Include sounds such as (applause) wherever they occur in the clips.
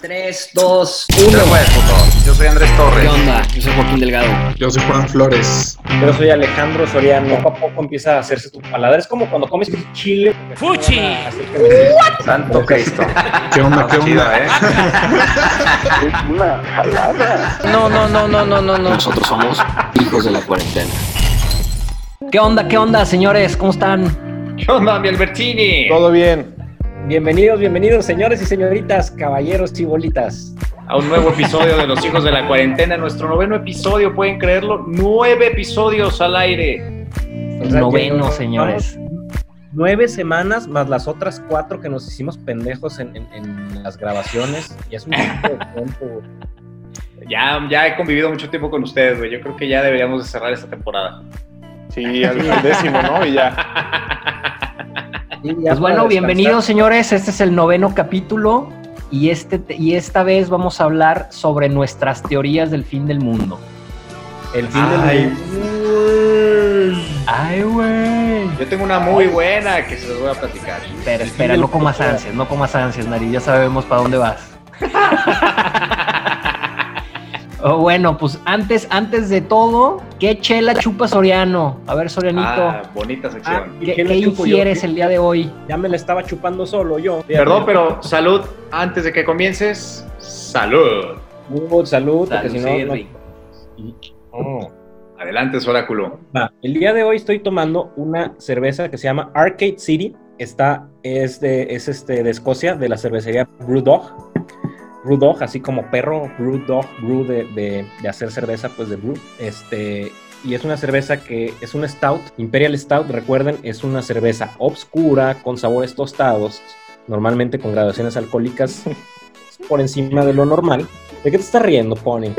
3, 2, 1. Yo soy Andrés Torres. ¿Qué onda? Yo soy Joaquín Delgado. Yo soy Juan Flores. Yo soy Alejandro Soriano. Poco a poco empieza a hacerse tu paladar. Es como cuando comes chile. ¡Fuchi! Santo Cristo. (laughs) ¿Qué onda? ¿Qué onda? ¿eh? (laughs) No, no, no, no, no, no, no. Nosotros somos hijos de la cuarentena. ¿Qué onda? ¿Qué onda, señores? ¿Cómo están? ¿Qué onda, mi Albertini? Todo bien. Bienvenidos, bienvenidos, señores y señoritas, caballeros y bolitas. A un nuevo episodio de Los Hijos de la Cuarentena. Nuestro noveno episodio, ¿pueden creerlo? Nueve episodios al aire. O sea, Noveno, señores. Nueve semanas más las otras cuatro que nos hicimos pendejos en, en- en las grabaciones. Y es un (laughs) tiempo. Ya, ya he convivido mucho tiempo con ustedes, güey. Yo creo que ya deberíamos de cerrar esta temporada. Sí, al, al décimo, ¿no? Y ya. (laughs) Pues bueno, bienvenidos, señores. Este es el noveno capítulo. Y, este, y esta vez vamos a hablar sobre nuestras teorías del fin del mundo. El fin Ay. del mundo. ¡Ay, güey! Yo tengo una muy buena que se los voy a platicar. Espera, espera, no comas ansias, no comas ansias, Nari. Ya sabemos para dónde vas. (laughs) Oh, bueno, pues antes, antes de todo, ¿qué chela chupa Soriano? A ver, Sorianito, Ah, bonita Ah, sección. ¿y ¿qué, qué qué le chupo yo? infieres el día de hoy? Ya me la estaba chupando solo yo. Perdón, pero salud. Antes de que comiences, salud. Salud, salud, porque si no, sí, no- rico. Oh. Adelante, Soráculo. Va, El día de hoy estoy tomando una cerveza que se llama Arcade City. Esta es de, es este, de Escocia, de la cervecería Brewdog. Brewdog, así como perro, brew de, de- de hacer cerveza, pues de brew. Este, y es una cerveza que es un stout, Imperial Stout, recuerden, es una cerveza obscura con sabores tostados, normalmente con graduaciones alcohólicas (laughs) por encima de lo normal. ¿De qué te estás riendo, Pony?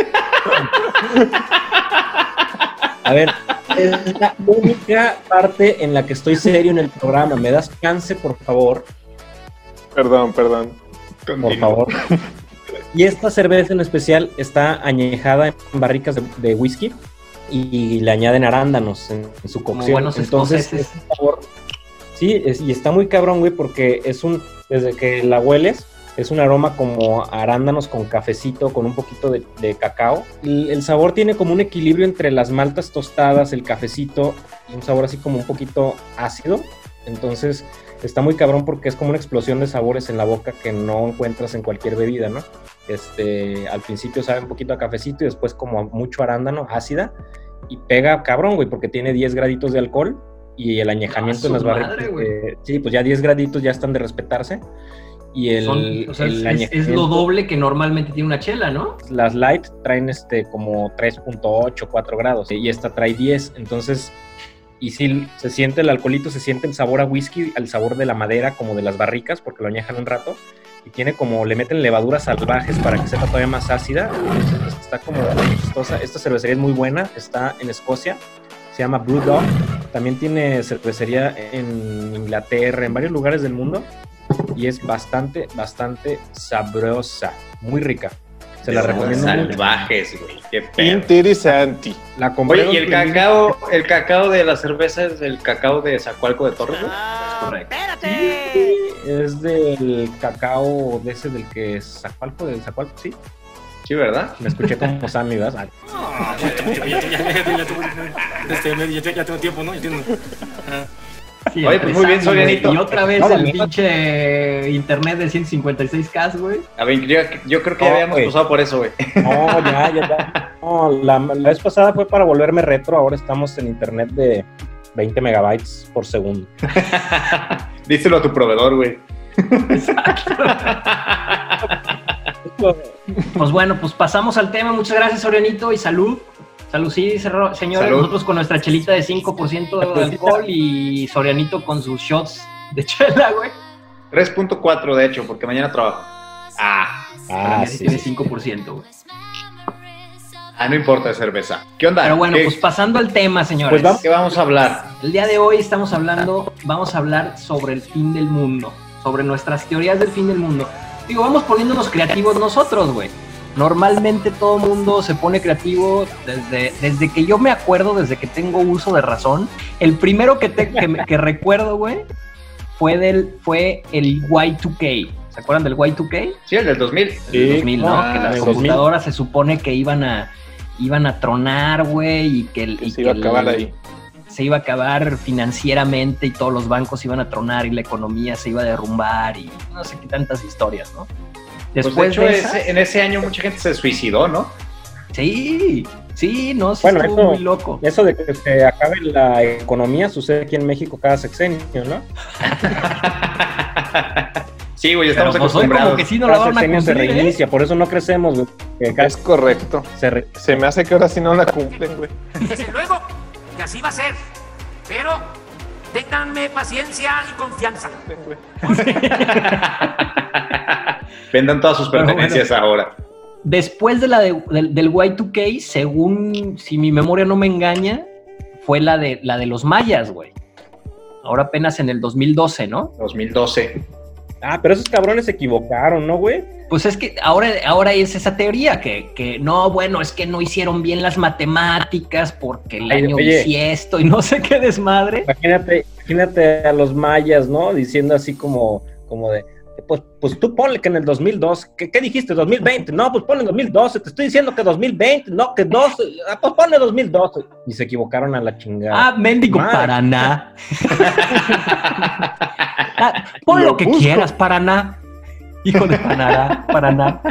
A ver, es la única parte en la que estoy serio en el programa. ¿Me das chance, por favor? Perdón, perdón. Por favor. (laughs) Y esta cerveza en especial está añejada en barricas de, de whisky y, le añaden arándanos en, en su Como cocción. buenos Entonces, es un sabor- sí, es- y está muy cabrón, güey, porque es un, desde que la hueles, es un aroma como arándanos con cafecito, con un poquito de, de cacao. Y el sabor tiene como un equilibrio entre las maltas tostadas, el cafecito, y un sabor así como un poquito ácido. Entonces, está muy cabrón porque es como una explosión de sabores en la boca que no encuentras en cualquier bebida, ¿no? Este, al principio sabe un poquito a cafecito y después como mucho arándano, ácida, y pega cabrón, güey, porque tiene 10 graditos de alcohol y el añejamiento Ah, en las barricas. eh, sí, pues ya 10 graditos ya están de respetarse. Y el, Son- o sea, el es- es, lo doble que normalmente tiene una chela, ¿no? las light traen este como 3.8, 4 grados y esta trae 10, entonces y sí se siente el alcoholito, se siente el sabor a whisky, el sabor de la madera como de las barricas porque lo añejan un rato y tiene como le meten levaduras salvajes para que sepa todavía más ácida, está como chistosa. Esta cervecería es muy buena, está en Escocia. Se llama Brewdog. También tiene cervecería en Inglaterra, en varios lugares del mundo. Y es bastante, bastante sabrosa. Muy rica. Se la recomiendo mucho. Salvajes, güey. Qué pedo. Interesante. La compré. Oye, ¿y el cacao, el cacao de la cerveza es el cacao de Zacualco de Torres? güey? Correcto. Es del cacao de ese del que es Zacualco, del Zacualco, sí. Sí, ¿verdad? Me escuché como Sammy, ¿verdad? Ah, Este, ya, ya, ya tengo tiempo, ¿no? Ya tengo- Sí, Oye, pues muy bien. Sorianito. Y otra vez No, el no. pinche internet de 156K, güey. A ver, yo, yo creo que ya habíamos güey. pasado por eso, güey. No, ya, ya, ya. No, la, la vez pasada fue para volverme retro. Ahora estamos en internet de 20 megabytes por segundo. (laughs) Díselo a tu proveedor, güey. (laughs) Pues bueno, pues pasamos al tema. Muchas gracias, Sorianito, y salud. Salud, sí, señores. Salud. Nosotros con nuestra chelita de 5% de alcohol y Sorianito con sus shots de chela, güey. 3.4, de hecho, porque mañana trabajo. Ah, Ah, sí, sí. tiene sí. 5%, güey. ah, no importa cerveza. ¿Qué onda? Pero bueno, ¿Qué, pues pasando al tema, señores. Pues vamos. ¿Qué vamos a hablar? El día de hoy estamos hablando, vamos a hablar sobre el fin del mundo, sobre nuestras teorías del fin del mundo. Digo, vamos poniéndonos creativos nosotros, güey. Normalmente todo mundo se pone creativo desde, desde que yo me acuerdo, desde que tengo uso de razón. El primero que, te- que, (laughs) recuerdo, güey, fue, del, fue el Y2K. ¿Se ¿Se acuerdan del Y2K? Sí, el del 2000. El 2000, ¿no? Ah, que las el 2000. computadoras se supone que iban a iban a tronar, güey, y que, el- y Se iba a el- acabar ahí. se iba a acabar financieramente y todos los bancos iban a tronar y la economía se iba a derrumbar y no sé qué tantas historias, ¿no? Pues Después de hecho, de esas- ese- en ese año mucha gente se suicidó, ¿no? sí, sí, no, sí Bueno, estuvo eso- muy loco. Eso de que se acabe la economía sucede aquí en México cada sexenio, ¿no? (laughs) sí, güey, Pero estamos pues hoy como acostumbrados. que sí no la cada van a sexenio se cumplir, ¿eh? reinicia, por eso no crecemos, güey. Cada- Es correcto. se re- Se me hace que ahora sí no la cumplen, güey. Desde luego que así va a ser. Pero ténganme paciencia y confianza. (laughs) (laughs) Vendan todas sus pertenencias ahora. Después de la de- del, del Y2K, según si mi memoria no me engaña, fue la de la de los mayas, güey. Ahora apenas en el 2012, ¿no? 2012. Ah, pero esos cabrones se equivocaron, ¿no, güey? Pues es que ahora, ahora es esa teoría que, que no, bueno, es que no hicieron bien las matemáticas porque el Ay, año oye. bisiesto y no sé qué desmadre. Imagínate, imagínate a los mayas, ¿no? Diciendo así como, como de, pues, pues tú ponle que en el 2002, ¿qué, qué dijiste? 2020, no, pues ponle 2012, te estoy diciendo que 2020, no, que 12, ah, pues ponle 2012. Y se equivocaron a la chingada. Ah, mendigo Madre. Paraná. (laughs) Ah, pon lo, Lo que busco. quieras, Paraná. Hijo de Paraná, Paraná.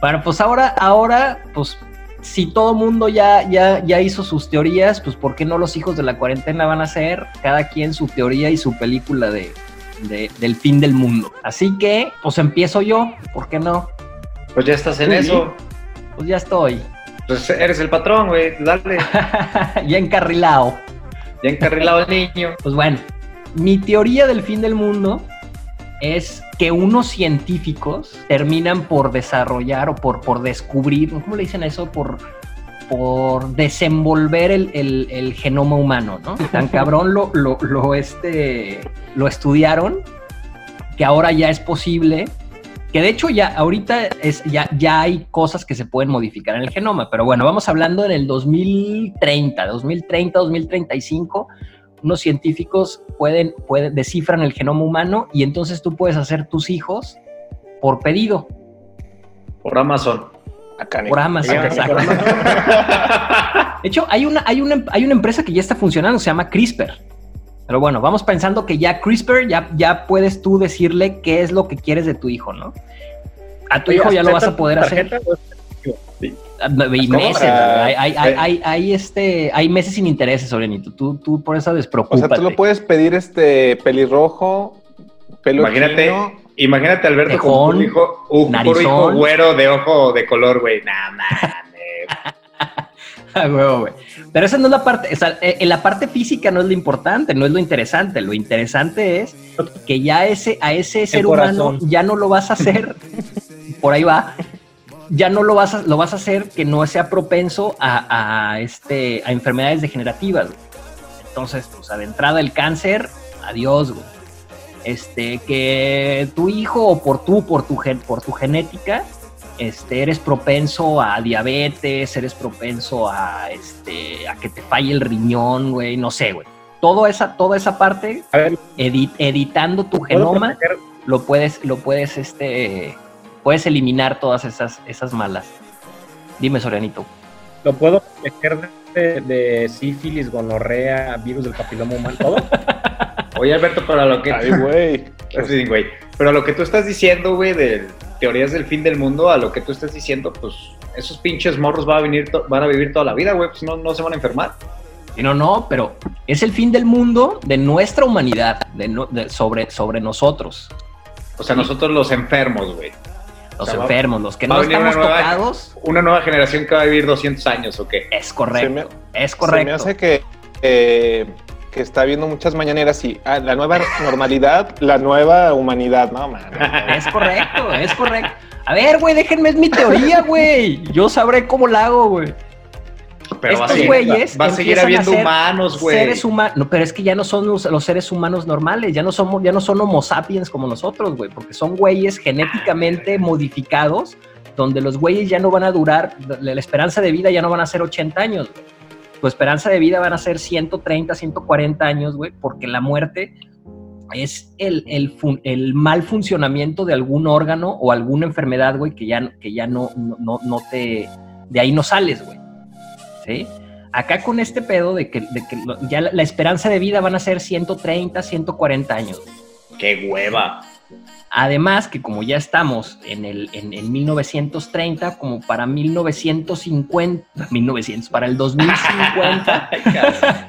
Bueno, pues ahora, ahora, pues si todo mundo ya, ya, ya hizo sus teorías, pues ¿por qué no los hijos de la cuarentena van a hacer cada quien su teoría y su película de, de- del fin del mundo? Así que, pues empiezo yo, ¿por qué no? Pues ya estás en Sí. eso. Pues ya estoy, Pues eres el patrón, güey. Dale. (laughs) ya encarrilado. Ya encarrilado el niño. (laughs) Pues bueno, mi teoría del fin del mundo es que unos científicos terminan por desarrollar o por, por descubrir, ¿cómo le dicen eso? Por, por desenvolver el, el- el genoma humano, ¿no? Tan cabrón lo, lo, lo, este, lo estudiaron que ahora ya es posible. Que de hecho ya ahorita es, ya, ya hay cosas que se pueden modificar en el genoma, pero bueno, vamos hablando en el 2030, 2030, 2035, unos científicos pueden, pueden descifran el genoma humano y entonces tú puedes hacer tus hijos por pedido, Por Amazon. Por Amazon. Exacto. De hecho, hay una, hay, una, hay una empresa que ya está funcionando, se llama CRISPR. Pero bueno, vamos pensando que ya CRISPR, ya, ya puedes tú decirle qué es lo que quieres de tu hijo, ¿no? A tu hijo ya lo vas a poder hacer. ¿Tarjeta o es- Y meses, Ah, hay, hay, hay, hay, hay, este, hay meses sin intereses, Sorenito. Tú, tú por eso O despreocúpate. sea, tú lo puedes pedir este pelirrojo, pelo Imagínate, chino. Imagínate Alberto Tejón, con un hijo, un hijo güero de ojo de color, güey. Nah, mames. (laughs) Huevo, güey. Pero esa no es la parte, o sea, eh, la parte física no es lo importante, no es lo interesante. Lo interesante es que ya ese, a ese ser humano ya no lo vas a hacer, (laughs) por ahí va, ya no lo vas a, lo vas a hacer que no sea propenso a, a, este, a enfermedades degenerativas. güey. Entonces, pues, de entrada el cáncer, adiós, güey. Este, que tu hijo o por tú, por tu, gen- por tu genética, este, eres propenso a diabetes, eres propenso a, este, a que te falle el riñón, güey, no sé, güey. Toda esa, toda esa parte, A ver, edi- editando tu ¿puedo genoma, proteger- lo puedes, lo puedes, este, puedes eliminar todas esas, esas malas. Dime, Sorianito. ¿Lo puedo proteger de, de sífilis, gonorrea, virus del papiloma humano, todo? (laughs) Oye, Alberto, para lo que. Ay, güey. (laughs) Sí, güey. Pero a lo que tú estás diciendo, güey, de teorías del fin del mundo, a lo que tú estás diciendo, pues esos pinches morros van a, venir to- van a vivir toda la vida, güey, pues no, no se van a enfermar. Y no, no, pero es el fin del mundo de nuestra humanidad, de no- de- sobre, sobre nosotros, O sea, nosotros los enfermos, güey. los O sea, va- enfermos, los que no estamos una nueva- tocados. Una nueva generación que va a vivir 200 años, ¿o qué? Es correcto, me- es Se me correcto. hace que, eh, que está viendo muchas mañaneras y ah, la nueva normalidad, la nueva humanidad, no, man. Es correcto, es correcto. A ver, güey, déjenme, es mi teoría, güey. Yo sabré cómo la hago, güey. Pero va a Estos seguir, güeyes va a seguir a habiendo ser humanos, güey. Seres humanos, no, pero es que ya no son los, los seres humanos normales, ya no somos, ya no son homo sapiens como nosotros, güey, porque son güeyes genéticamente modificados, donde los güeyes ya no van a durar, la, la esperanza de vida ya no van a ser 80 años, güey. Tu esperanza de vida van a ser 130, 140 años, güey, porque la muerte es el, el, mal funcionamiento de algún órgano o alguna enfermedad, güey, que ya, que ya no, no, no- te... De ahí no sales, güey. ¿Sí? Acá con este pedo de que, de que ya la, la esperanza de vida van a ser 130, 140 años. ¡Qué hueva! Además que como ya estamos en, el, en, en 1930, como para 1950, 1900, para el 2050, (laughs)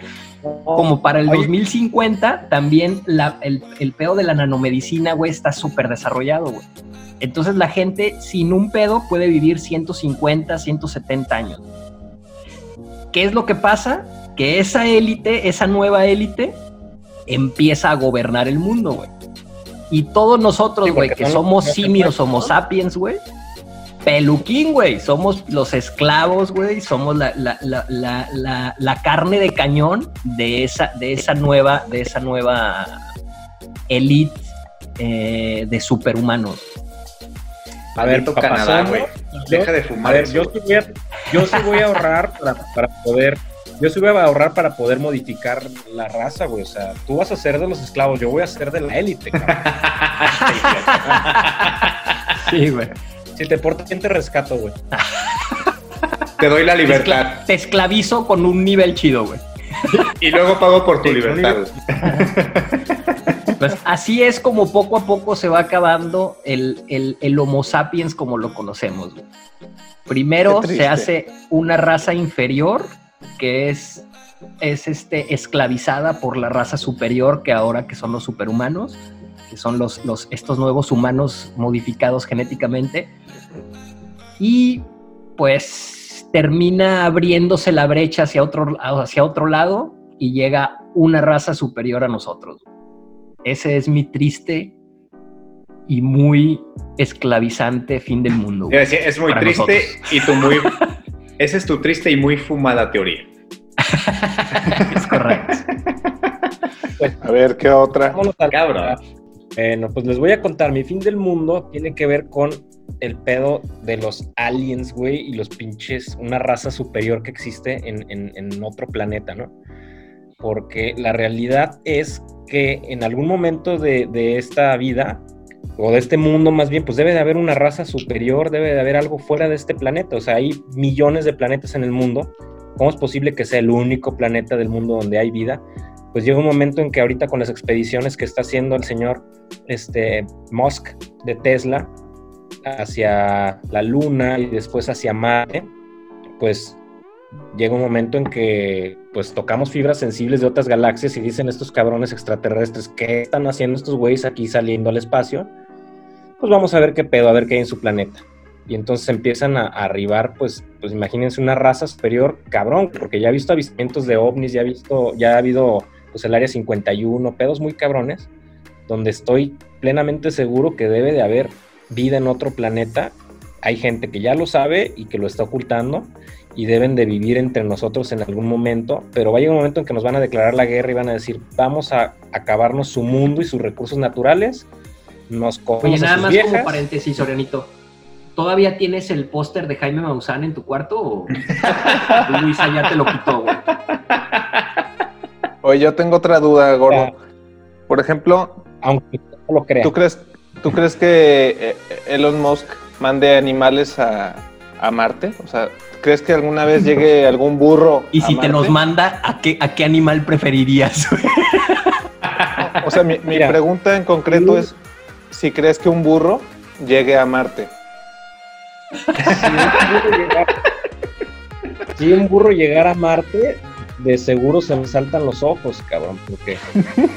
como para el Oye. 2050, también la- el, el pedo de la nanomedicina, güey, está súper desarrollado, güey. Entonces la gente sin un pedo puede vivir 150, 170 años. ¿Qué es lo que pasa? Que esa élite, esa nueva élite, empieza a gobernar el mundo, güey. Y todos nosotros, güey, que somos simios, ¿no? sapiens, güey, peluquín, güey. Somos los esclavos, güey. Somos la, la, la, la, la- la carne de cañón de esa, de esa nueva, de esa nueva elite eh, de superhumanos. A ver, papazón, Canadá, güey. Deja de A fumar ver, eso, yo sí voy a, yo sí voy a ahorrar para, para poder. Yo sí voy a ahorrar para poder modificar la raza, güey. O sea, tú vas a ser de los esclavos, yo voy a ser de la élite, cabrón. (laughs) Sí, güey. Si te portas bien, te rescato, güey. Te doy la libertad. te esclavizo con un nivel chido, güey. Y luego pago por tu Sí, libertad. Pues así es como poco a poco se va acabando el, el- el Homo sapiens como lo conocemos. güey. Primero se hace una raza inferior que es, es este, esclavizada por la raza superior que ahora que son los superhumanos, que son los, los, estos nuevos humanos modificados genéticamente. Y pues termina abriéndose la brecha hacia otro, hacia otro lado y llega una raza superior a nosotros. Ese es mi triste y muy esclavizante fin del mundo. Güey. es muy triste nosotros. y tu muy. Esa es tu triste y muy fumada teoría. (laughs) Es correcto. A ver, ¿qué otra? Vámonos al- Cabrón. Bueno, pues les voy a contar. Mi fin del mundo tiene que ver con el pedo de los aliens, güey, y los pinches, una raza superior que existe en, en- en otro planeta, ¿no? Porque la realidad es que en algún momento de, de esta vida, o de este mundo más bien, pues debe de haber una raza superior, debe de haber algo fuera de este planeta. O sea, hay millones de planetas en el mundo. ¿Cómo es posible que sea el único planeta del mundo donde hay vida? Pues llega un momento en que ahorita con las expediciones que está haciendo el señor este, Musk de Tesla hacia la Luna y después hacia Marte, pues llega un momento en que pues tocamos fibras sensibles de otras galaxias y dicen estos cabrones extraterrestres, ¿qué están haciendo estos güeyes aquí saliendo al espacio? Pues vamos a ver qué pedo, a ver qué hay en su planeta. Y entonces empiezan a, arribar, pues, pues imagínense una raza superior, cabrón, porque ya ha visto avistamientos de ovnis, ya ha visto, ya ha habido pues el área 51, pedos muy cabrones, donde estoy plenamente seguro que debe de haber vida en otro planeta. Hay gente que ya lo sabe y que lo está ocultando y deben de vivir entre nosotros en algún momento, pero va a llegar un momento en que nos van a declarar la guerra y van a decir, vamos a acabarnos su mundo y sus recursos naturales, nos Oye, a nada sus más viejas. como paréntesis, Orianito. ¿Todavía tienes el póster de Jaime Maussan en tu cuarto o (laughs) Luisa ya te lo quitó, güey? Oye, yo tengo otra duda. Gordo. Por ejemplo, aunque no lo crean. ¿tú crees, ¿tú crees que eh, Elon Musk mande animales a, a Marte? O sea, ¿crees que alguna vez llegue algún burro Y a si te los manda, ¿a qué, a qué animal preferirías? O sea, mi, mi pregunta en concreto es si crees que un burro llegue a Marte. si un burro llegara- si un burro llegara a Marte, de seguro se me saltan los ojos, cabrón, porque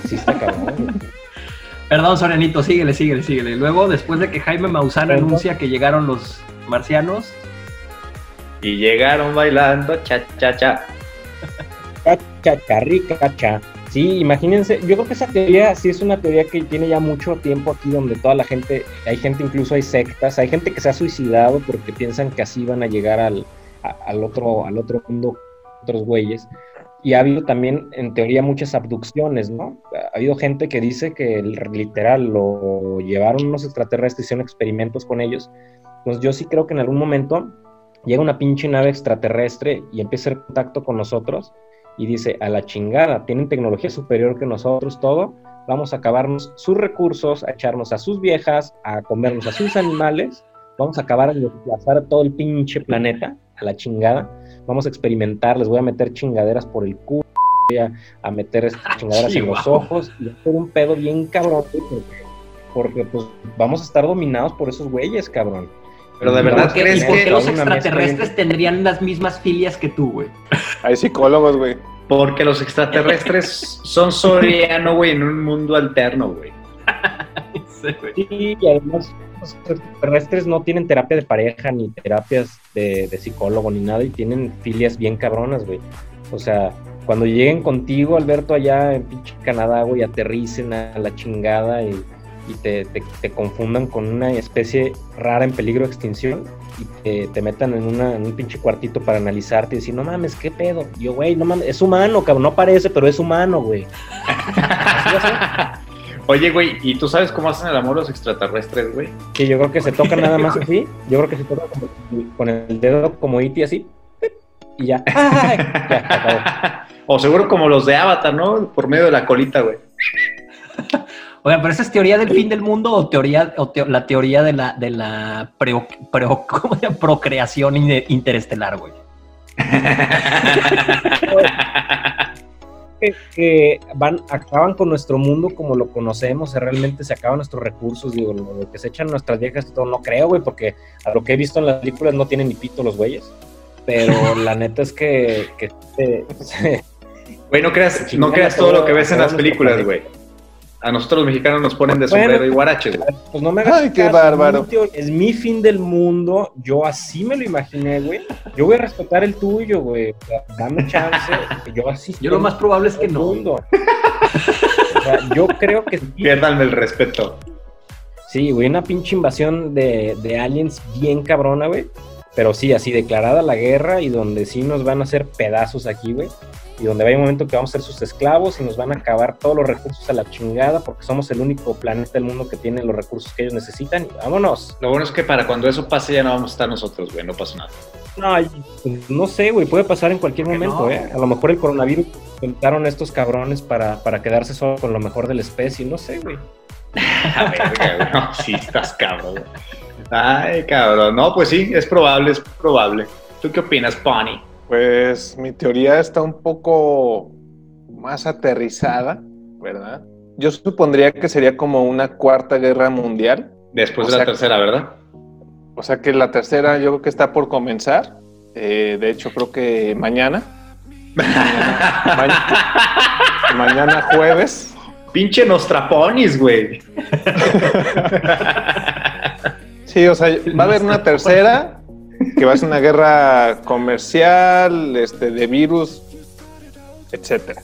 sí está cabrón. Perdón, Sorianito, síguele, síguele, síguele. Luego, después de que Jaime Maussan anuncia que llegaron los marcianos, Y llegaron bailando cha cha cha. Cacha, charrica, cacha. Sí, imagínense, yo creo que esa teoría sí es una teoría que tiene ya mucho tiempo aquí donde toda la gente, hay gente incluso hay sectas, hay gente que se ha suicidado porque piensan que así van a llegar al, a- al otro, al otro mundo, otros güeyes. Y ha habido también, en teoría, muchas abducciones, ¿no? Ha habido gente que dice que literal lo llevaron unos extraterrestres, hicieron experimentos con ellos. Entonces yo sí creo que en algún momento llega una pinche nave extraterrestre y empieza hacer contacto con nosotros y dice, a la chingada, tienen tecnología superior que nosotros, todo, vamos a acabarnos sus recursos, a echarnos a sus viejas, a comernos a sus animales, vamos a acabar de desplazar todo el pinche planeta a la chingada, vamos a experimentar, les voy a meter chingaderas por el culo, voy a, a meter (laughs) estas chingaderas en los ojos y hacer un pedo bien cabrón, porque, porque pues vamos a estar dominados por esos güeyes, cabrón. Pero de verdad vamos a ¿Por qué, crees que- qué los extraterrestres tendrían las mismas filias que tú, güey? Hay psicólogos, güey. Porque los extraterrestres son Soriano, güey, en un mundo alterno, güey. (laughs) Sí, y además los extraterrestres no tienen terapia de pareja, ni terapias de, de psicólogo, ni nada, y tienen filias bien cabronas, güey. O sea, cuando lleguen contigo, Alberto, allá en pinche Canadá, güey, aterricen a la chingada y, te, te- confundan con una especie rara en peligro de extinción y te, te metan en, un pinche cuartito para analizarte y decir, no mames, ¿qué pedo? Yo, güey, no mames, es humano, cabrón, no parece, pero es humano, güey. (laughs) Oye, güey, ¿y tú sabes cómo hacen el amor los extraterrestres, güey? Sí, yo creo que se toca nada más así. Yo creo que se toca como- con el dedo como Iti así. Y ya. (laughs) O seguro como los de Avatar, ¿no? Por medio de la colita, güey. Oigan, pero esa es teoría del fin del mundo o teoría o teo- la teoría de la de la preo- preo- ¿cómo se llama? procreación in- interestelar, güey. (laughs) Que, que van, acaban con nuestro mundo como lo conocemos, realmente se acaban nuestros recursos, digo, lo, que se echan nuestras viejas y todo, no creo, güey, porque a lo que he visto en las películas no tienen ni pito los güeyes. Pero (laughs) la neta es que, que (laughs) Güey, no creas, no creas todo todo- lo que ves en las películas, güey. A nosotros los mexicanos nos ponen de Bueno. sombrero y guaraches, güey. Pues no me hagas Ay, qué caso, bárbaro. Es mi fin del mundo. Yo así me lo imaginé, güey. Yo voy a respetar el tuyo, güey. O sea, dame chance. (laughs) Yo así. Yo lo más probable es que no. mundo. O sea, yo creo que sí, Piérdanme el respeto. sí, güey. Una pinche invasión de, de aliens bien cabrona, güey. Pero sí, así declarada la guerra y donde sí nos van a hacer pedazos aquí, güey. Y donde va a un momento que vamos a ser sus esclavos y nos van a acabar todos los recursos a la chingada porque somos el único planeta del mundo que tiene los recursos que ellos necesitan. Y vámonos. Lo bueno es que para cuando eso pase ya no vamos a estar nosotros, güey. No pasa nada. No, pues, no sé, güey, puede pasar en cualquier ¿Por qué momento, no? ¿eh? A lo mejor el coronavirus inventaron estos cabrones para, para quedarse solo con lo mejor de la especie, no sé, güey. (laughs) A ver, güey, no, (laughs) sí, estás cabrón. güey. Ay, cabrón. No, pues sí, es probable, es probable. ¿Tú qué opinas, Pony? Pues mi teoría está un poco más aterrizada, ¿verdad? Yo supondría que sería como una cuarta guerra mundial. Después O de la tercera, ¿verdad? O sea que la tercera yo creo que está por comenzar. Eh, de hecho, creo que mañana. (laughs) Ma- mañana jueves. Pinche Nostraponis, güey. Sí, o sea, va a haber una tercera que va a ser una guerra comercial, este, de virus, etcétera.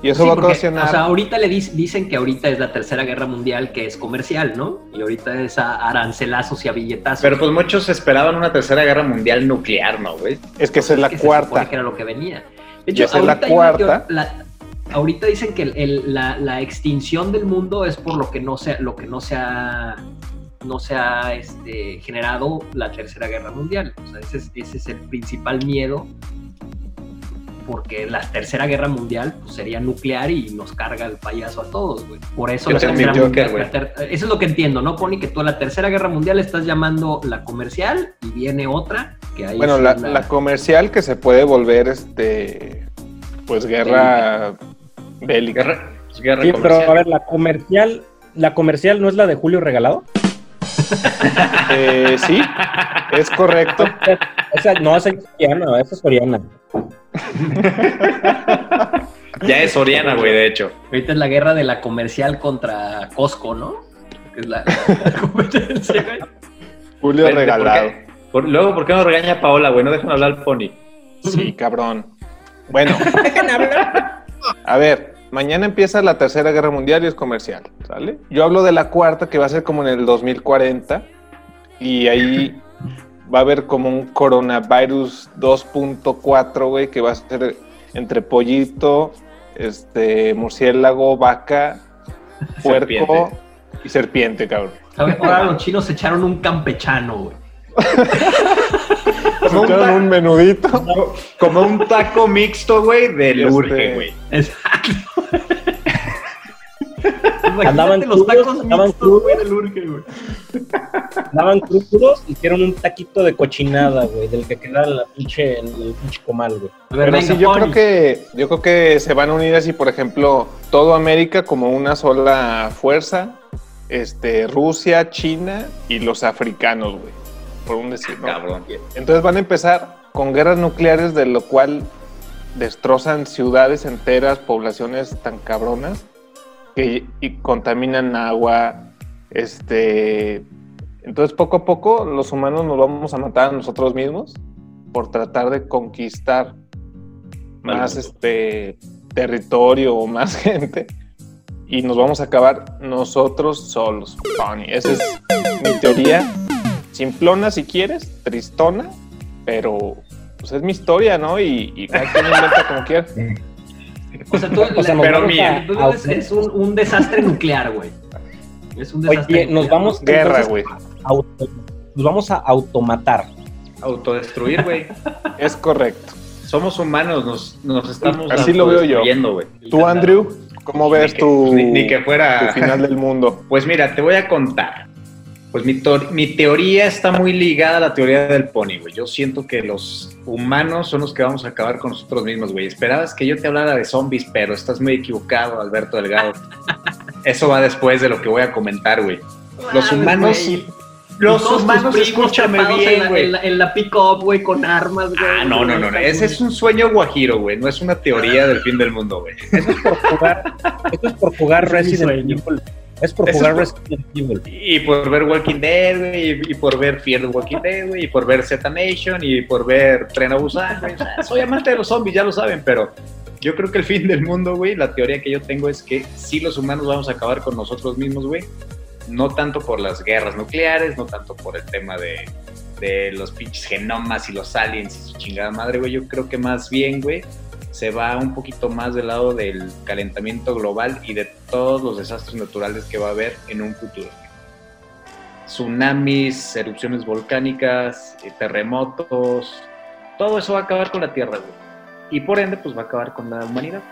Y eso Sí, va a ocasionar. O sea, ahorita le dis- dicen que ahorita es la tercera guerra mundial que es comercial, ¿no? Y ahorita es a arancelazos y a billetazos. Pero pues muchos esperaban una tercera guerra mundial nuclear, ¿no, güey? es que esa es la que se cuarta. que era lo que venía. De hecho, esa es la cuarta. la- ahorita dicen que el- el- la, la extinción del mundo es por lo que no se, lo que no se ha, no se ha este, generado la tercera guerra mundial. O sea, ese es, ese es el principal miedo. Porque la tercera guerra mundial pues, sería nuclear y nos carga el payaso a todos, güey. Por eso Yo la tengo tercera mi Joker, mundial- la ter- Eso es lo que entiendo, ¿no, Pony? Que tú a la tercera guerra mundial estás llamando la comercial y viene otra que ahí Bueno, la, comercial que se puede volver, este, pues guerra bélica. Guerra, pues, guerra Sí, pero a ver, la comercial, la comercial no es la de Julio Regalado. (laughs) Eh, sí, es correcto. O sea, no, esa es Soriana, esa es Soriana. Ya es Soriana, güey, de hecho. Ahorita es la guerra de la comercial contra Costco, ¿no? Que es la, la (laughs) competencia, güey. Julio Vente, ¿por regalado. qué? Por- luego, ¿por qué no regaña a Paola, güey? No dejan hablar al Pony. Sí, cabrón. Bueno, (laughs) a ver, mañana empieza la tercera guerra mundial y es comercial, ¿sale? Yo hablo de la cuarta que va a ser como en el 2040 y ahí (laughs) va a haber como un coronavirus 2.4, güey, que va a ser entre pollito, este, murciélago, vaca, (laughs) puerco Serpiente. y serpiente, cabrón. ¿Sabes? Ahora (laughs) los chinos se echaron un campechano, güey. Como un, Echaron ta- un menudito. como un taco mixto, güey, de Este- lurje, güey. Exacto. (laughs) Andaban los crudos, tacos andaban mixtos, güey, del Urge, güey. Crudos, hicieron un taquito de cochinada, güey, del que queda la pinche, el, el pinche comal, güey. A ver, Pero venga, sí, yo creo que yo creo que se van a unir así, por ejemplo, todo América como una sola fuerza, este, Rusia, China y los africanos, güey, por un decir, ¿no? Cabrón. Entonces van a empezar con guerras nucleares, de lo cual destrozan ciudades enteras, poblaciones tan cabronas, que y contaminan agua, este... Entonces poco a poco los humanos nos vamos a matar a nosotros mismos por tratar de conquistar más este territorio o más (laughs) gente y nos vamos a acabar nosotros solos. Pony. Esa es mi teoría. Simplona si quieres, tristona, pero pues es mi historia, ¿no? Y, y cada quien inventa como quiera. O sea, tú, (laughs) O sea, la- nos pero vamos mira, a- a- es, es un, un desastre nuclear, güey. Es un desastre Oye, nos nuclear. vamos Guerra, güey. auto- nos vamos a automatar. Autodestruir, güey. (laughs) Es correcto. Somos humanos, nos, nos estamos Así lo veo yo. güey. Tú, Andrew, ¿cómo ves Ni que- tu, ni- ni que fuera- tu final del mundo? Pues mira, te voy a contar. Pues mi, mi teoría está muy ligada a la teoría del pony, güey. Yo siento que los humanos son los que vamos a acabar con nosotros mismos, güey. Esperabas que yo te hablara de zombies, pero estás muy equivocado, Alberto Delgado. (laughs) Eso va después de lo que voy a comentar, güey. Los humanos, los todos humanos, escúchame bien, la- güey. En la, en la pick-up, güey, con armas, güey. Ah, no, no, no, no. Ese es un sueño guajiro, güey. No es una teoría del fin del mundo, güey. Eso es por jugar, eso es por jugar Resident. Evil. Es por Eso jugar es Resident Evil. Y por ver Walking Dead, güey, y, y por ver Fear the Walking Dead, güey, y por ver Z Nation, y por ver Tren a Busan, güey. Soy amante de los zombies, ya lo saben, pero yo creo que el fin del mundo, güey, la teoría que yo tengo es que sí los humanos vamos a acabar con nosotros mismos, güey. No tanto por las guerras nucleares, no tanto por el tema de, de los pinches genomas y los aliens y su chingada madre, güey. Yo creo que más bien, güey, se va un poquito más del lado del calentamiento global y de todos los desastres naturales que va a haber en un futuro. Tsunamis, erupciones volcánicas, eh, terremotos, todo eso va a acabar con la Tierra, güey. Y por ende, pues va a acabar con la humanidad.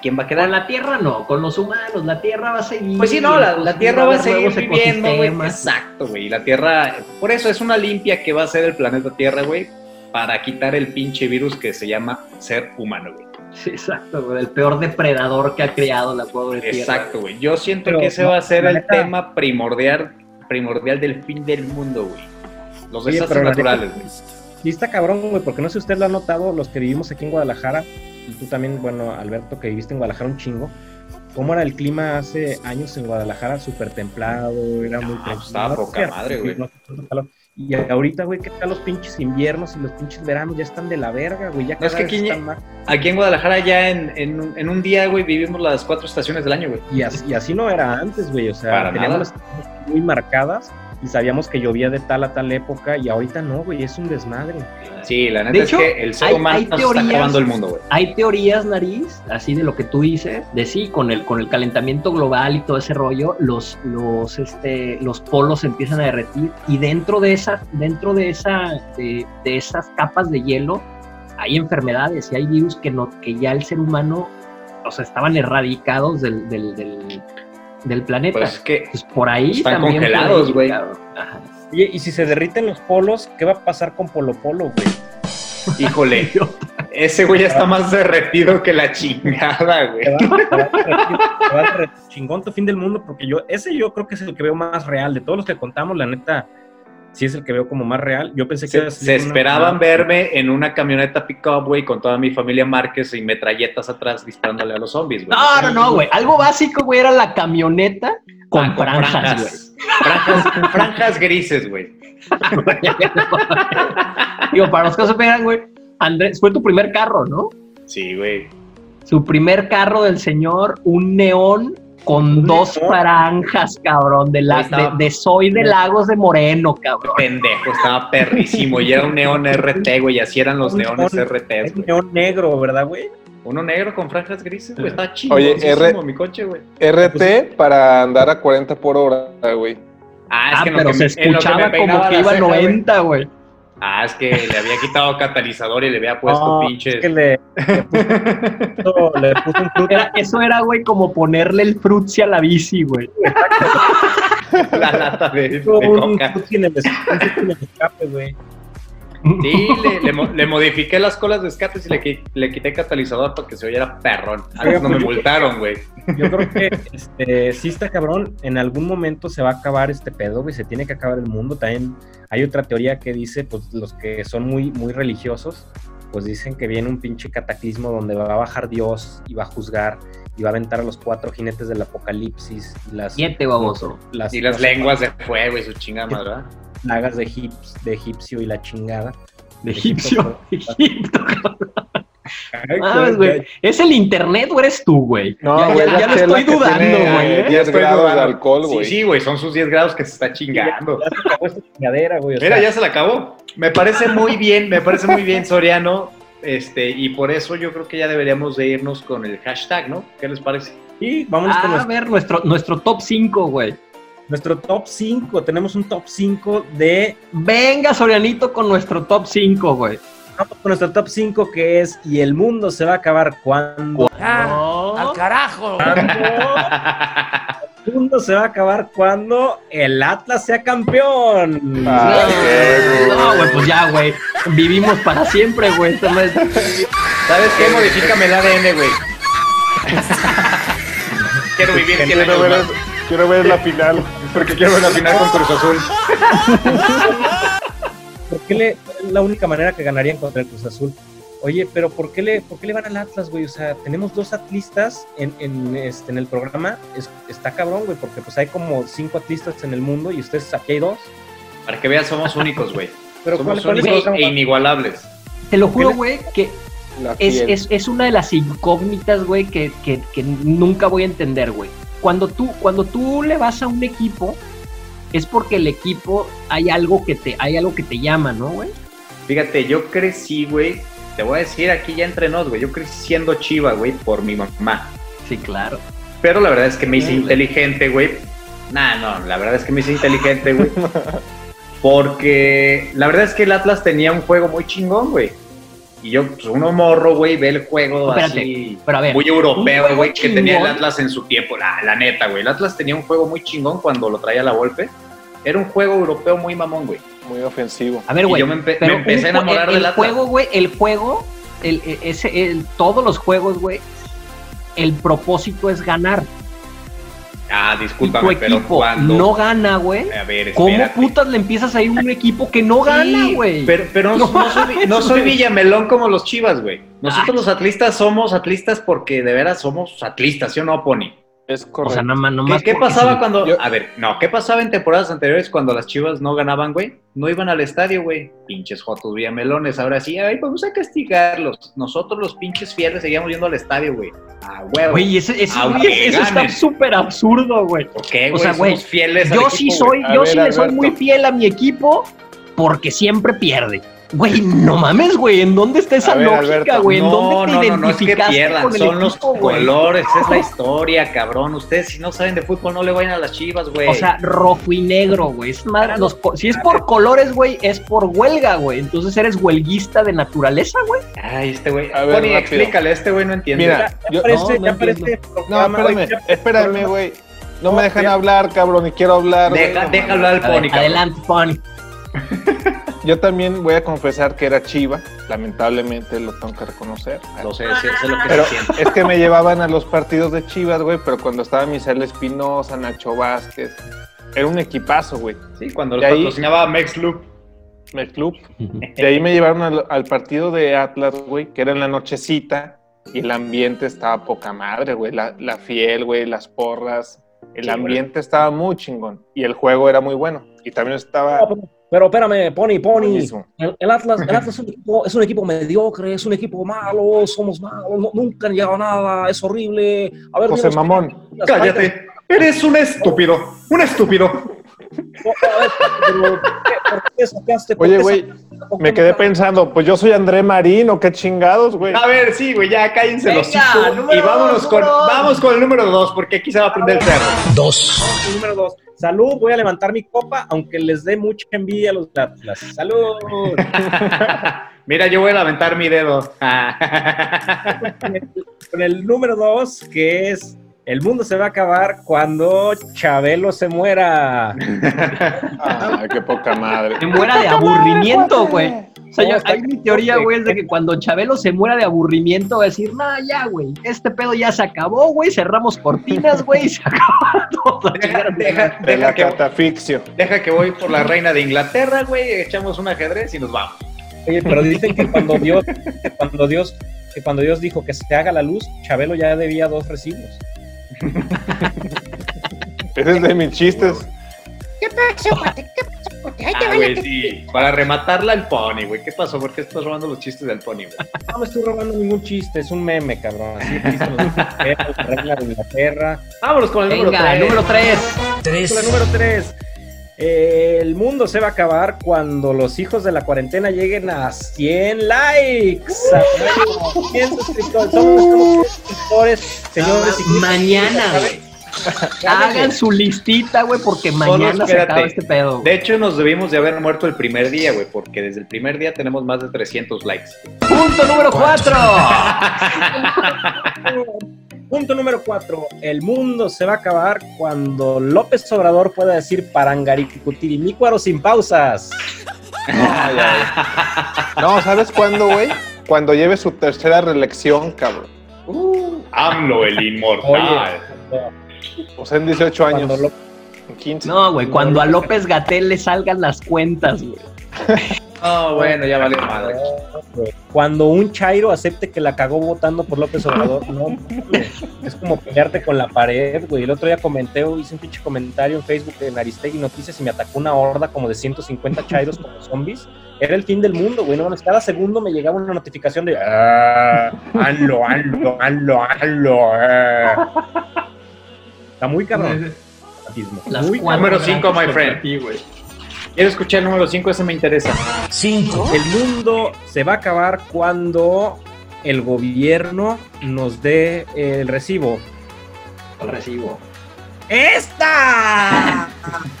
¿Quién va a quedar? Con la Tierra no, con los humanos. La Tierra va a seguir. Pues sí, no, la, la Tierra va a seguir viviendo, güey. Exacto, güey. Y la Tierra, por eso es una limpia que va a ser el planeta Tierra, güey, para quitar el pinche virus que se llama ser humano, güey. Sí, exacto, güey. El peor depredador que ha creado la pobre Tierra. Exacto, güey. Yo siento Pero, que ese no, va a ser el neta- tema primordial, primordial del fin del mundo, güey. Los Oye, desastres naturales, güey. Y está cabrón, güey, porque no sé si usted lo ha notado, los que vivimos aquí en Guadalajara, y tú también, bueno, Alberto, que viviste en Guadalajara un chingo, cómo era el clima hace años en Guadalajara, súper templado, era muy pues, tranquilo. estaba No poca madre, güey. Y ahorita, güey, ¿qué tal los pinches inviernos y los pinches veranos? Ya están de la verga, güey, ya No, es cada que vez aquí- están más. Aquí en Guadalajara ya en, en un- en un día, güey, vivimos las cuatro estaciones del año, güey. Y así, y así no era antes, güey, o sea, Para teníamos nada. las muy marcadas y sabíamos que llovía de tal a tal época y ahorita no, güey, es un desmadre. Sí, la neta De es hecho, que el ser humano hay nos teorías- está acabando el mundo, güey. Hay teorías, nariz, así de lo que tú dices, de sí, con el, con el calentamiento global y todo ese rollo, los, los, este, los polos se empiezan a derretir y dentro de esas, dentro de esa, de, de esas capas de hielo, hay enfermedades y hay virus que no, que ya el ser humano, o sea, estaban erradicados del, del, del, del planeta. Pues es que Pues por ahí Están también congelados, güey. Oye, y si se derriten los polos, ¿qué va a pasar con Polo Polo, güey? (laughs) Híjole, ese güey ya está más derretido que la chingada, güey. Te va, te va a derretir, te va a derretir chingón tu fin del mundo, porque yo, ese yo creo que es el que veo más real. De todos los que contamos, la neta, sí es el que veo como más real. Yo pensé que Se, se una- esperaban verme en una camioneta pick-up, güey, con toda mi familia Márquez y metralletas atrás disparándole a los zombies, güey. No, no, no, güey. Algo básico, güey, era la camioneta con, Ah, franjas, güey. Franjas, franjas grises, güey. (laughs) Digo, para los que no se pegan, güey, Andrés, fue tu primer carro, ¿no? Sí, güey. Su primer carro del señor, un neón con Un dos franjas, cabrón, de, la, de, de Soy de Lagos de Moreno, cabrón. Pendejo, estaba perrísimo. Y era un neón RT, güey. Y así eran los Un neones neón- RT, güey. neón negro, ¿verdad, güey? Uno negro con franjas grises, güey. Está chido. Oye, R- mi coche, güey. RT para andar a 40 por hora, güey. Ah, es Ah, que pero que se me- escuchaba como que iba a ceja, güey. 90, güey. Ah, es que le había quitado catalizador y le había puesto No, pinches. es que le, le puso, (laughs) le puso un fruto. Era- eso era, güey, como ponerle el frutzi a la bici, güey. la lata de, de un coca. en el en el escape, güey. Sí, le, le mo- le (laughs) modifiqué las colas de escapes y le, qui- le quité catalizador para que se oyera perrón. A Oiga, no me multaron, güey. Yo creo que (laughs) este, sí está cabrón. En algún momento se va a acabar este pedo, güey. Se tiene que acabar el mundo. También hay otra teoría que dice, pues los que son muy, muy religiosos, pues dicen que viene un pinche cataclismo donde va a bajar Dios y va a juzgar y va a aventar a los cuatro jinetes del apocalipsis y las, Siete, baboso. las, Y las lenguas de fuego y su chingada madre, ¿verdad? Plagas de, Egips- de egipcio y la chingada. De egipcio. Egipto, Ay, Mames, güey. ¿Es el internet o eres tú, güey? No, ya, güey, ya- la ya lo chela estoy dudando, güey. eh, ¿eh? 10 Estoy grados de alcohol, Sí, güey. sí, güey, son sus 10 grados que se está chingando. Ya se acabó esta chingadera, güey. Mira, sea, ya se la acabó. Me parece muy bien, me parece muy bien, Soriano. Este, y por eso yo creo que ya deberíamos de irnos con el hashtag, ¿no? ¿Qué les parece? Sí, vámonos con Ah, a ver, nuestro, nuestro top 5, güey. Nuestro top 5. Tenemos un top 5 de Venga, Sorianito, con nuestro top 5, güey. Vamos con nuestro top 5 que es Y el mundo se va a acabar cuando. ¡Ah! No. ¡Al carajo! El mundo se va a acabar cuando el Atlas sea campeón. Ah, No, no, güey, pues ya, güey. Vivimos para siempre, güey. ¿Sabes qué? Modifícame el ADN, güey. quiero vivir 100 Quiero más, quiero ver la final. porque quiero ver la final con Cruz Azul. ¿Por qué le, es la única manera que ganarían contra el Cruz Azul? Oye, pero ¿por qué le, por qué le van al Atlas, güey? O sea, tenemos dos atlistas en, en, este, en el programa. Es- está cabrón, güey, porque pues hay como cinco atlistas en el mundo y ustedes aquí hay dos. Para que veas, somos únicos, güey. Pero Somos ¿cuál- cuál es el únicos e inigualables. Te lo juro, ¿Qué le- güey, que es, es, es una de las incógnitas, güey, que, que, que nunca voy a entender, güey. Cuando tú, cuando tú le vas a un equipo, es porque el equipo hay algo que te, hay algo que te llama, ¿no, güey? Fíjate, yo crecí, güey. Te voy a decir aquí ya entre nos, güey. Yo crecí siendo chiva, güey, por mi mamá. Sí, claro. Pero la verdad es que me hice Sí, inteligente, güey. Nah, no, la verdad es que me hice inteligente, güey. (laughs) Porque la verdad es que el Atlas tenía un juego muy chingón, güey. Y yo, pues uno morro, güey, ve el juego Espérate, así Pero a ver, muy europeo, juego güey, que tenía el. Atlas en su tiempo. La, la neta, güey. El Atlas tenía un juego muy chingón cuando lo traía la golpe. Era un juego europeo muy mamón, güey. Muy ofensivo. a ver, güey. yo me, empe- pero me empecé a enamorar el, del el Atlas. juego, güey, el juego, el, el- ese, el- todos los juegos, güey, el propósito es ganar. Ah, Y tu discúlpame, pero cuando... no gana, güey. A ver, ¿Cómo putas le empiezas a ir a un equipo que no gana, Sí, güey? Pero, pero no, no soy, no soy Villamelón como los chivas, güey. Nosotros Ay. los atlistas somos atlistas porque de veras somos atlistas, ¿sí o no, Pony? Es O correcto. sea, nada más, ¿Qué, nomás qué porque pasaba sí. cuando.? Yo- A ver, no, ¿qué pasaba en temporadas anteriores cuando las chivas no ganaban, güey? No iban al estadio, güey. Pinches jotos Villamelones. Ahora sí, ay, vamos a castigarlos. Nosotros, los pinches fieles, seguíamos yendo al estadio, güey. Ah, huevo. Güey, ese, ese- Aunque güey, eso está súper absurdo, güey. ¿Por qué, o sea, güey, Somos fieles Yo equipo, sí soy, yo ver, sí le soy muy fiel a mi equipo porque siempre pierde. Güey, no mames, güey, ¿en dónde está esa ver, lógica, Alberto. güey? ¿En No, dónde te no, no, no es que identificaste pierdan, con el son los güey? colores, es la (laughs) historia, cabrón. Ustedes si no saben de fútbol no le vayan a las chivas, güey. O sea, rojo y negro, güey. Es más, los si es por colores, güey, es por huelga, güey. Entonces eres huelguista de naturaleza, güey. Ay, este güey. A ver, Pony, explícale, este güey no entiende. Mira, Ya yo- aparece, no, no ya. No, programa, espérame, güey, espérame, güey. No me dejan hablar, cabrón, y quiero hablar. deja, hablar al Pony, adelante, Pony. (laughs) Yo también voy a confesar que era chiva, lamentablemente lo tengo que reconocer. Lo sé, sí, sé lo que Pero se es que me llevaban a los partidos de Chivas, güey, pero cuando estaba Misael Espinosa, Nacho Vázquez, era un equipazo, güey. Sí, cuando de lo ahí- patrocinaba Mex Loop. El club. De ahí me llevaron al, al partido de Atlas, güey, que era en la nochecita y el ambiente estaba poca madre, güey. La, la fiel, güey, las porras. El Sí, ambiente estaba muy chingón y el juego era muy bueno. Y también estaba No, pero- espérame, Pony, Pony. El, el Atlas, el Atlas es, un equipo, es un equipo mediocre, es un equipo malo, somos malos, no- nunca han llegado a nada, es horrible. A ver, José Mamón. Cállate. Eres un estúpido. Un estúpido. faltas. A ver, pero, ¿por qué sacaste? ¿Por Oye, güey, me quedé pensando, pues yo soy André Marín o qué chingados, güey. A ver, sí, güey, ya cállense los Venga, número y vámonos dos, con, dos. vamos con el número dos, porque aquí se va a aprender el perro. El número dos. Salud, voy a levantar mi copa, aunque les dé mucha envidia a los Atlas. Salud. (laughs) Mira, yo voy a aventar mi dedo. Con el número dos, que es el mundo se va a acabar cuando Chabelo se muera. (laughs) Ay, qué poca madre. Se muera de aburrimiento, güey. O sea, yo, ahí mi teoría, güey, es de que cuando Chabelo se muera de aburrimiento va a decir, no, ya, güey, este pedo ya se acabó, güey, cerramos cortinas, güey, y se (laughs) acabó todo. deja, deja- De deja la que, catafixio. deja que voy por la reina de Inglaterra, güey, echamos un ajedrez y nos vamos. Oye, pero dicen que cuando Dios, que cuando Dios, que cuando Dios dijo que se haga la luz, Chabelo ya debía dos recibos. Ese es de mis chistes. ¿Qué pasó, cuate? ¿Qué pasó, cuate? Ahí te Ah, la güey, sí. Para rematarla el pony, güey. ¿Qué pasó? ¿Por qué estás robando los chistes del pony, güey? No me estoy robando ningún chiste, es un meme, cabrón. Así dicen los extranjeros, la reina de Inglaterra. Vámonos con el número Venga, 3. número 3. Película número 3. El mundo se va a acabar cuando los hijos de la cuarentena lleguen a 100 likes. A 100 suscriptores. Somos suscriptores, señores. y- Mañana, güey. (laughs) Hagan su listita, güey, porque mañana se acaba este pedo. De hecho, nos debimos de haber muerto el primer día, güey, porque desde el primer día tenemos más de 300 likes. Punto número 4. (laughs) (laughs) Punto número 4. El mundo se va a acabar cuando López Obrador pueda decir parangaricutirimícuaro sin pausas. Ay, ay. No, ¿sabes cuándo, güey? Cuando lleve su tercera reelección, cabrón. AMLO, el inmortal. O sea, en 18 años. Cuando López En 15. No, güey, cuando a López Gatel le salgan las cuentas, güey. (laughs) No, bueno, ya vale madre. Cuando un Chairo acepte que la cagó votando por López Obrador, no, es como pelearte con la pared, güey. El otro día comenté, hice un pinche comentario en Facebook en Aristegui Noticias y me atacó una horda como de 150 Chairos como zombies. Era el fin del mundo, güey. No, cada segundo me llegaba una notificación de ah, hazlo, hazlo, hazlo, hazlo. ah". Está muy cabrón. Muy Número gracias cinco, my contra friend. Quiero escuchar el número 5, ese me interesa. El mundo se va a acabar cuando el gobierno nos dé el recibo. Lo recibo. ¡Esta!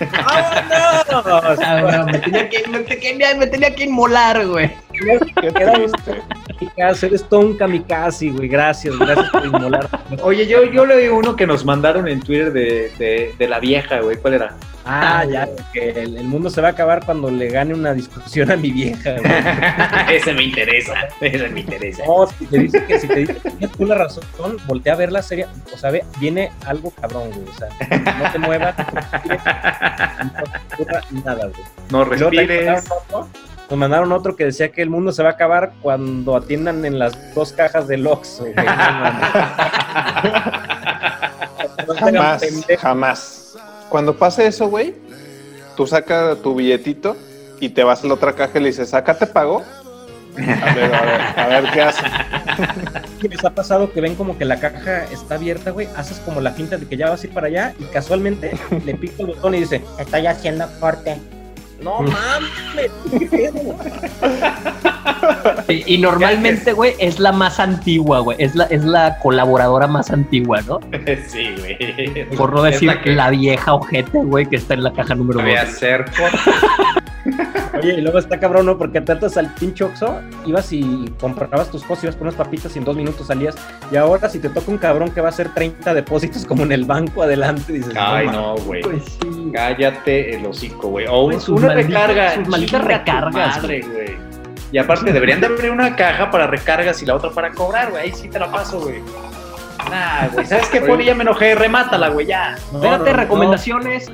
(laughs) ¡Vámonos! Ah, bueno, me, tenía que, me, tenía, me tenía que inmolar, güey. (laughs) Kamikaze, eres todo un kamikaze, güey. Gracias, gracias por inmolar. (laughs) Oye, yo, yo leí uno que nos mandaron en Twitter de, de, de la vieja, güey. ¿Cuál era? Ah, ya, que el, el mundo se va a acabar cuando le gane una discusión a mi vieja, güey. (laughs) ese me interesa. Ese me interesa. No, si te dice que si te dice que tienes tú la razón, voltea a ver la serie. O sea, ve, viene algo cabrón, güey. O sea, no te muevas, no te ocurra nada, güey. No respires. Mandaron otro- Nos mandaron otro que decía que el mundo se va a acabar cuando atiendan en las dos cajas del Oxxo. güey. (laughs) No Jamás, jamás. Cuando pase eso, güey, tú sacas tu billetito y te vas a la otra caja y le dices, acá te pago. A ver, a ver, a ver qué hace. ¿Qué (laughs) les ha pasado que ven como que la caja está abierta, güey? Haces como la finta de que ya vas a ir para allá y casualmente le pica el botón y dice, Estoy haciendo corte. No mames, ¿qué pedo? Y, y normalmente, güey, es la más antigua, güey. Es la, es la colaboradora más antigua, ¿no? (laughs) sí, güey. Por no decir la que la vieja ojete, güey, que está en la caja número Voy a 2. Oye, y luego está cabrón, ¿no? Porque tratas al pinche Oxxo, ibas y comprabas tus cosas, ibas por unas papitas y en dos minutos salías. Y ahora si te toca un cabrón que va a hacer 30 depósitos como en el banco adelante, dices, Ay, no, güey. Pues sí. Cállate el hocico, güey. O Pues sus una malditas- recarga. sus malditas recargas, Madre, güey. Y aparte deberían de abrir una caja para recargas y la otra para cobrar, güey. Ahí sí te la paso, güey. Nah, güey. ¿Sabes qué, Poli? Ya me enojé. Remátala, güey, ya. No, Espérate, no, no. recomendaciones.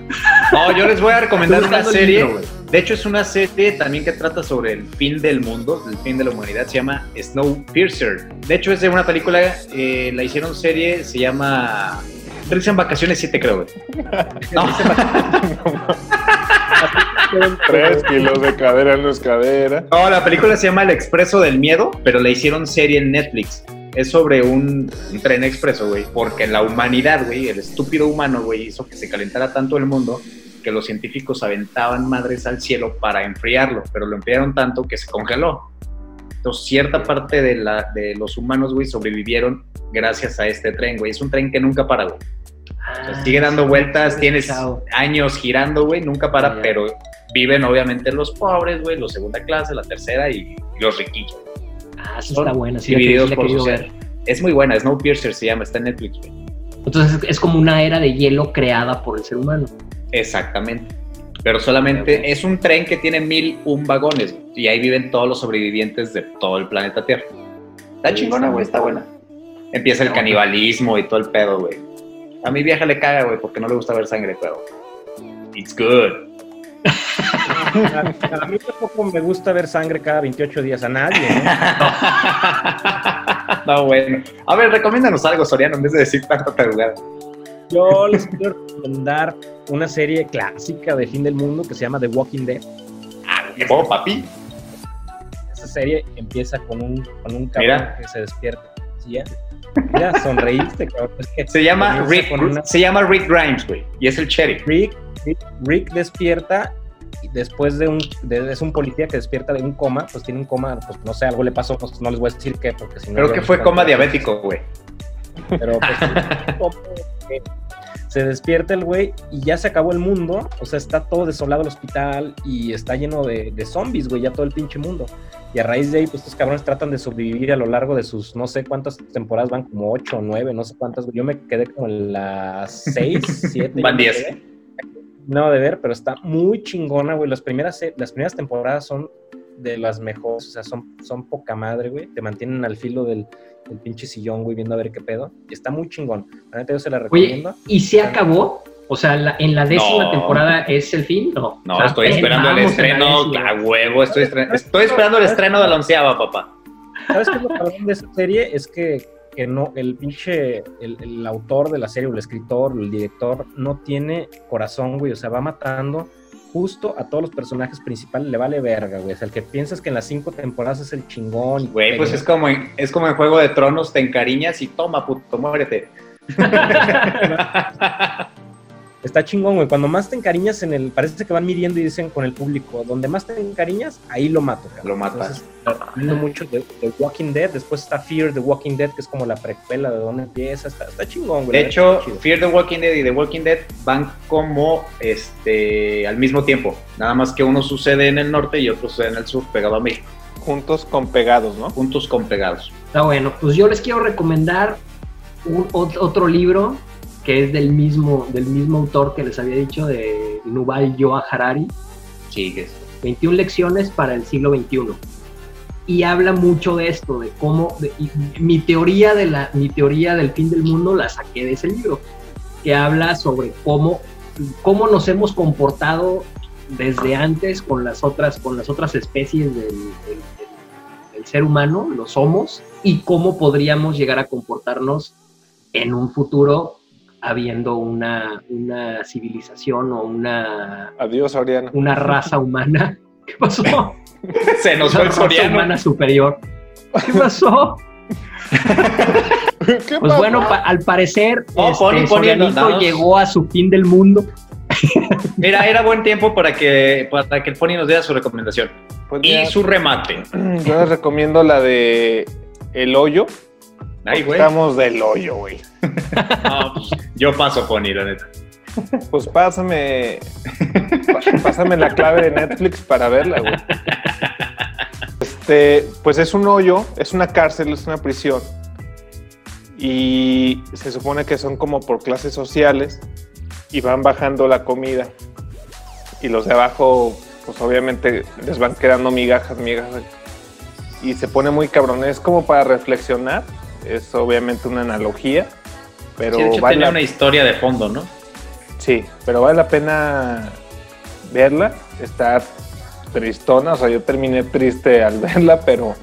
No, yo les voy a recomendar una serie. libro, de hecho, es una serie también que trata sobre el fin del mundo, el fin de la humanidad. Se llama Snowpiercer. De hecho, es de una película, eh, la hicieron serie, se llama Risa en Vacaciones 7, creo, güey. (laughs) No, (laughs) Tres kilos de cadera no es cadera. no, la película se llama El Expreso del Miedo, pero la hicieron serie en Netflix. Es sobre un, un tren expreso, güey, porque la humanidad, güey, el estúpido humano, güey, hizo que se calentara tanto el mundo que los científicos aventaban madres al cielo para enfriarlo, pero lo enfriaron tanto que se congeló. Entonces, cierta parte de, la, de los humanos, güey, sobrevivieron gracias a este tren, güey. Es un tren que nunca para, güey. O sea, sigue dando vueltas, tienes años girando, güey, nunca para, pero viven obviamente los pobres, güey, los segunda clase, la tercera y los riquillos. Ah, sí está buena, sí, la que- divididos sí la por ver. Es muy buena, Snowpiercer se llama, está en Netflix, güey. Entonces es como una era de hielo creada por el ser humano. Exactamente. Pero solamente es un tren que tiene mil un vagones y ahí viven todos los sobrevivientes de todo el planeta Tierra. Está chingona, güey, está buena. Empieza el canibalismo y todo el pedo, güey. A mi vieja le caga, güey, porque no le gusta ver sangre, pero it's good. (laughs) A, a mí tampoco me gusta ver sangre cada 28 días a nadie, ¿no? (laughs) no, bueno. A ver, recomiéndanos algo, Soriano, en vez de decir tanta tarugada. Yo les quiero recomendar una serie clásica de fin del mundo que se llama The Walking Dead. Oh, papi. Esa serie empieza con un, con un cabrón Mira. que se despierta. Mira, sonreíste, cabrón. Se llama Rick, una- se llama Rick Grimes, güey, y es el sheriff. Rick, Rick, Rick despierta después de un de- es un policía que despierta de un coma, pues tiene un coma, pues no sé, algo le pasó, pues no les voy a decir qué, porque si no Creo que fue coma diabético, güey. Pero pues, (laughs) se despierta el güey y ya se acabó el mundo, o sea, está todo desolado el hospital y está lleno de, de zombies, güey, ya todo el pinche mundo. Y a raíz de ahí, pues estos cabrones tratan de sobrevivir a lo largo de sus, no sé cuántas temporadas van, como ocho o nueve, no sé cuántas, güey. Yo me quedé como en las seis, (laughs) siete. Van diez. quedé. No, de ver, pero está muy chingona, güey. Las primeras, las primeras temporadas son de las mejores, o sea, son, son poca madre, güey. Te mantienen al filo del, del pinche sillón, güey, viendo a ver qué pedo. Y está muy chingón. La neta, yo se la Oye, recomiendo. ¿y se acabó? O sea, la- en la décima No. temporada es el fin, ¿no. No, O sea, estoy esperando el estreno a huevo. Estoy, estoy esperando el estreno de la onceava, papá. ¿Sabes qué es lo cabrón de esta serie? Es que, que no, el pinche, el, el autor de la serie, o el escritor, o el director, no tiene corazón, güey. O sea, va matando justo a todos los personajes principales, le vale verga, güey. O sea, el que piensas que en las cinco temporadas es el chingón. Güey, pues es como, en, es como en Juego de Tronos, te encariñas y toma, puto, muérete. (laughs) (laughs) Está chingón, güey. Cuando más te encariñas en el. Parece que van midiendo y dicen con el público. Donde más te encariñas, ahí lo mato, cabrón. Lo matas. Entonces, mucho de, de Walking Dead. Después está Fear the Walking Dead, que es como la precuela de dónde empieza. Está, está chingón, güey. De hecho. Fear the Walking Dead y The Walking Dead van como este al mismo tiempo. Nada más que uno sucede en el norte y otro sucede en el sur, pegado a México. Juntos con pegados, ¿no? Juntos con pegados. Está bueno, pues yo les quiero recomendar un, otro libro que es del mismo, del mismo autor que les había dicho, de Yuval Noah Harari, Sigues. 21 lecciones para el siglo XXI. Y habla mucho de esto, de cómo, de- mi teoría de la, mi teoría del fin del mundo la saqué de ese libro, que habla sobre cómo, cómo nos hemos comportado desde antes con las otras, con las otras especies del, del- del- ser humano, los homos, y cómo podríamos llegar a comportarnos en un futuro habiendo una, una civilización o una, Adiós, Oriana. una raza humana. (laughs) ¿Qué pasó? Se nos fue el raza soriano. humana superior. ¿Qué pasó? ¿Qué Pues bueno, pa- al parecer, No, este, Sorianito llegó a su fin del mundo. Era, era buen tiempo para que, para que el Pony nos diera su recomendación. Pues Y mira, su remate. yo les recomiendo la de El Hoyo. Ay, güey. Estamos del hoyo, güey. (laughs) No, pues, yo paso, Pony, la neta. Pues pásame. pásame la clave de Netflix para verla, güey. Este, pues es un hoyo, es una cárcel, es una prisión. Y se supone que son como por clases sociales y van bajando la comida. Y los de abajo, pues obviamente les van quedando migajas, migajas. Y se pone muy cabrón. Es como para reflexionar. Es obviamente una analogía. Pero Sí, de hecho, vale tiene la una historia de fondo, ¿no? Sí, pero vale la pena verla. Está tristona, o sea, yo terminé triste al (laughs) verla, pero,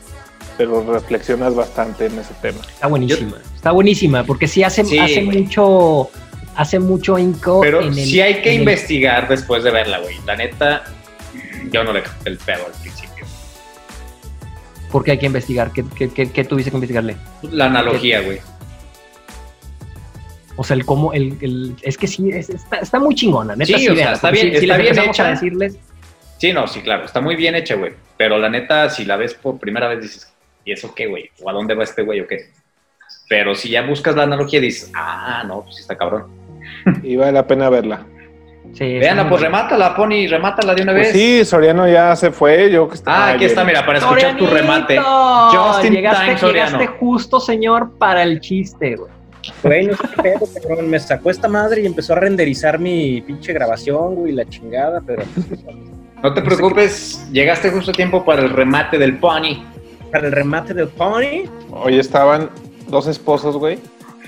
pero reflexionas bastante en ese tema. Está buenísima. Está buenísima, porque sí hace, Sí, hace güey. mucho. Hace mucho inco Pero en el- sí hay que el- investigar después de verla, güey. La neta, yo no le capté el pedo al principio. Porque hay que investigar. ¿Qué, qué, qué- qué tuviste que investigarle? La analogía, güey. O sea, el cómo. El, el- es que sí, es- está, está muy chingona. Neta, Sí, sí, o sea, está bien- si- si está les bien hecha. a decirles. Sí, no, sí, claro. Está muy bien hecha, güey. Pero la neta, si la ves por primera vez, dices, ¿y eso qué, güey? ¿O a dónde va este güey o qué? Pero si ya buscas la analogía, dices, ah, no, pues sí está cabrón. Y vale la pena verla. Sí, Veanla, pues remátala, Pony, remátala de una Pues vez. sí, Soriano ya se fue. Yo que Ah, aquí está, mira, para escuchar tu remate. ¡Sorianito! Just in llegaste, time, Soriano. llegaste justo, señor, para el chiste, güey. Güey, no sé qué pedo, cabrón. Me sacó esta madre y empezó a renderizar mi pinche grabación, güey, la chingada, pero No te preocupes, llegaste justo a tiempo para el remate del Pony. para el remate del pony. Hoy estaban dos esposos, güey,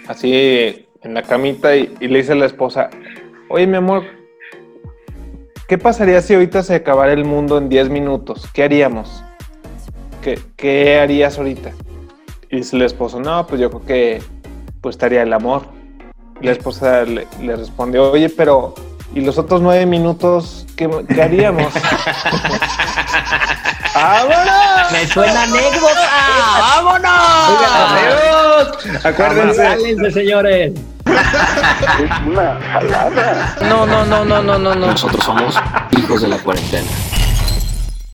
así en la camita y, y le dice a la esposa, oye, mi amor, ¿qué pasaría si ahorita se acabara el mundo en 10 minutos? ¿Qué haríamos? ¿Qué, qué harías ahorita? Y dice el esposo, no, pues yo creo que pues estaría el amor. Y la esposa le, le responde, oye, pero ¿y los otros nueve minutos qué, qué haríamos? (laughs) ¡Vámonos! Me suena anécdota. ¡Vámonos! ¡Adiós! Acuérdense. Jálense, señores. No, no, no, no, no, no, no. Nosotros somos hijos de la cuarentena.